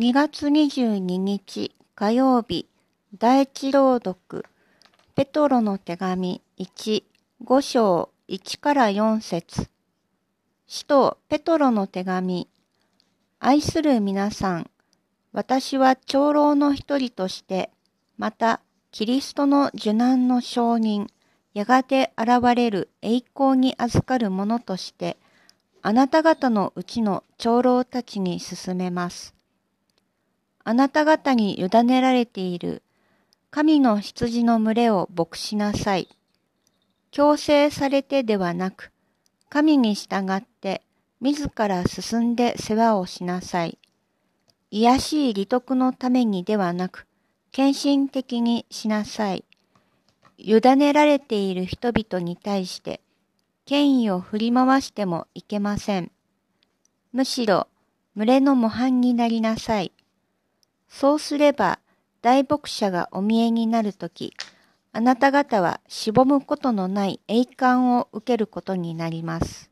2月22日火曜日第一朗読ペトロの手紙1、5章1から4節使徒ペトロの手紙愛する皆さん、私は長老の一人として、またキリストの受難の証人、やがて現れる栄光に預かる者として、あなた方のうちの長老たちに進めます。あなた方に委ねられている神の羊の群れを牧しなさい。強制されてではなく、神に従って自ら進んで世話をしなさい。癒しい利得のためにではなく、献身的にしなさい。委ねられている人々に対して、権威を振り回してもいけません。むしろ、群れの模範になりなさい。そうすれば、大牧者がお見えになるとき、あなた方はしぼむことのない栄冠を受けることになります。